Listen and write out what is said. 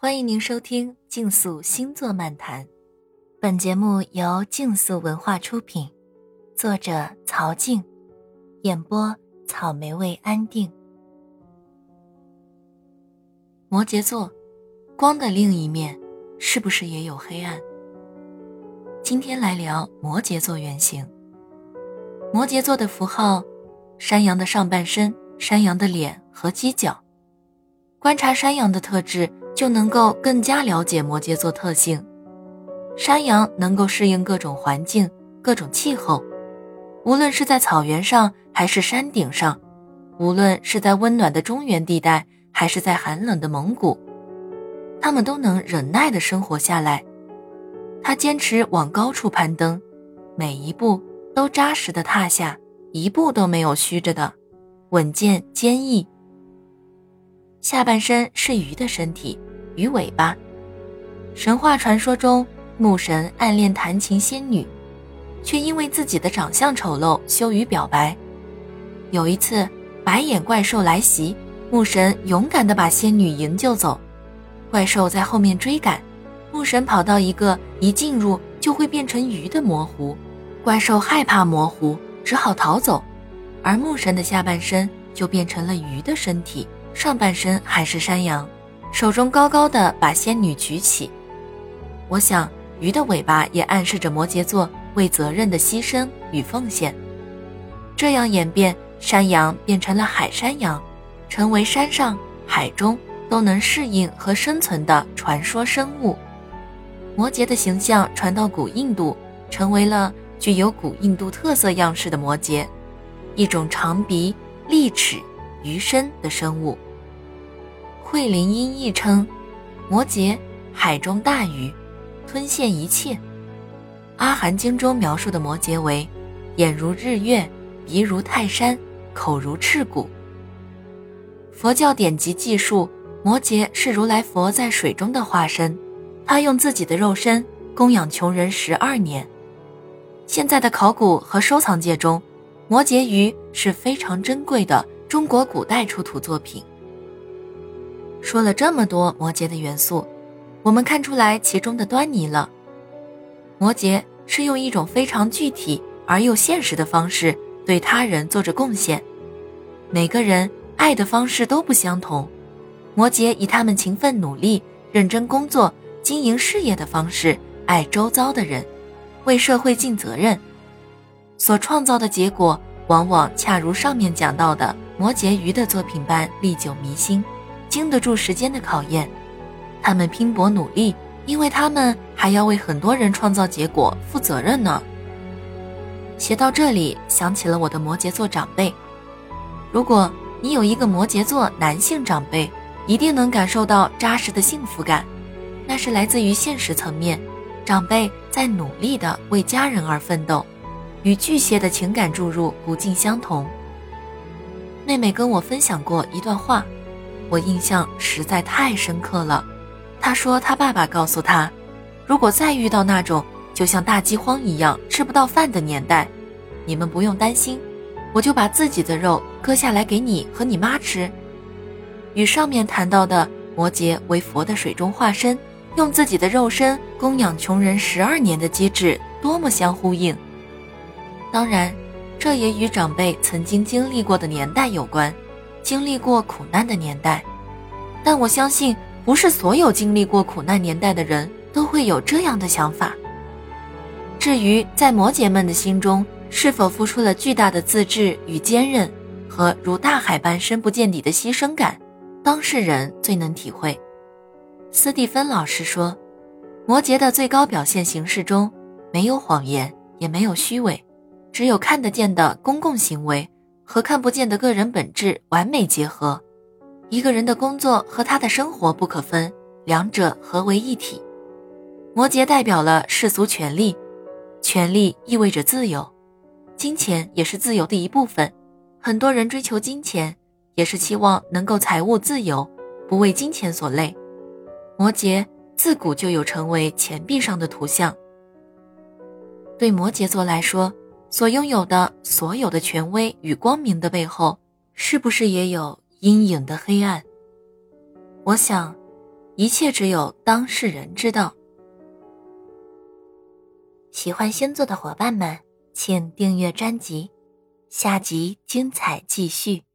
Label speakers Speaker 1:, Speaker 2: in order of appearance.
Speaker 1: 欢迎您收听《竞速星座漫谈》，本节目由竞速文化出品，作者曹静，演播草莓味安定。摩羯座，光的另一面是不是也有黑暗？今天来聊摩羯座原型。摩羯座的符号：山羊的上半身、山羊的脸和犄角。观察山羊的特质。就能够更加了解摩羯座特性。山羊能够适应各种环境、各种气候，无论是在草原上还是山顶上，无论是在温暖的中原地带还是在寒冷的蒙古，他们都能忍耐地生活下来。他坚持往高处攀登，每一步都扎实地踏下，一步都没有虚着的，稳健坚毅。下半身是鱼的身体。鱼尾巴。神话传说中，牧神暗恋弹琴仙女，却因为自己的长相丑陋羞于表白。有一次，白眼怪兽来袭，牧神勇敢地把仙女营救走。怪兽在后面追赶，牧神跑到一个一进入就会变成鱼的模糊，怪兽害怕模糊，只好逃走。而牧神的下半身就变成了鱼的身体，上半身还是山羊。手中高高的把仙女举起，我想鱼的尾巴也暗示着摩羯座为责任的牺牲与奉献。这样演变，山羊变成了海山羊，成为山上海中都能适应和生存的传说生物。摩羯的形象传到古印度，成为了具有古印度特色样式的摩羯，一种长鼻、利齿、鱼身的生物。惠灵音译称：“摩羯，海中大鱼，吞现一切。”《阿含经》中描述的摩羯为：眼如日月，鼻如泰山，口如赤骨。佛教典籍记述，摩羯是如来佛在水中的化身，他用自己的肉身供养穷人十二年。现在的考古和收藏界中，摩羯鱼是非常珍贵的中国古代出土作品。说了这么多摩羯的元素，我们看出来其中的端倪了。摩羯是用一种非常具体而又现实的方式对他人做着贡献。每个人爱的方式都不相同。摩羯以他们勤奋努力、认真工作、经营事业的方式爱周遭的人，为社会尽责任，所创造的结果往往恰如上面讲到的摩羯鱼的作品般历久弥新。经得住时间的考验，他们拼搏努力，因为他们还要为很多人创造结果负责任呢。写到这里，想起了我的摩羯座长辈。如果你有一个摩羯座男性长辈，一定能感受到扎实的幸福感，那是来自于现实层面，长辈在努力的为家人而奋斗，与巨蟹的情感注入不尽相同。妹妹跟我分享过一段话。我印象实在太深刻了。他说，他爸爸告诉他，如果再遇到那种就像大饥荒一样吃不到饭的年代，你们不用担心，我就把自己的肉割下来给你和你妈吃。与上面谈到的摩羯为佛的水中化身，用自己的肉身供养穷人十二年的机制，多么相呼应。当然，这也与长辈曾经经历过的年代有关。经历过苦难的年代，但我相信不是所有经历过苦难年代的人都会有这样的想法。至于在摩羯们的心中是否付出了巨大的自制与坚韧，和如大海般深不见底的牺牲感，当事人最能体会。斯蒂芬老师说，摩羯的最高表现形式中没有谎言，也没有虚伪，只有看得见的公共行为。和看不见的个人本质完美结合，一个人的工作和他的生活不可分，两者合为一体。摩羯代表了世俗权利，权利意味着自由，金钱也是自由的一部分。很多人追求金钱，也是期望能够财务自由，不为金钱所累。摩羯自古就有成为钱币上的图像。对摩羯座来说。所拥有的所有的权威与光明的背后，是不是也有阴影的黑暗？我想，一切只有当事人知道。喜欢星座的伙伴们，请订阅专辑，下集精彩继续。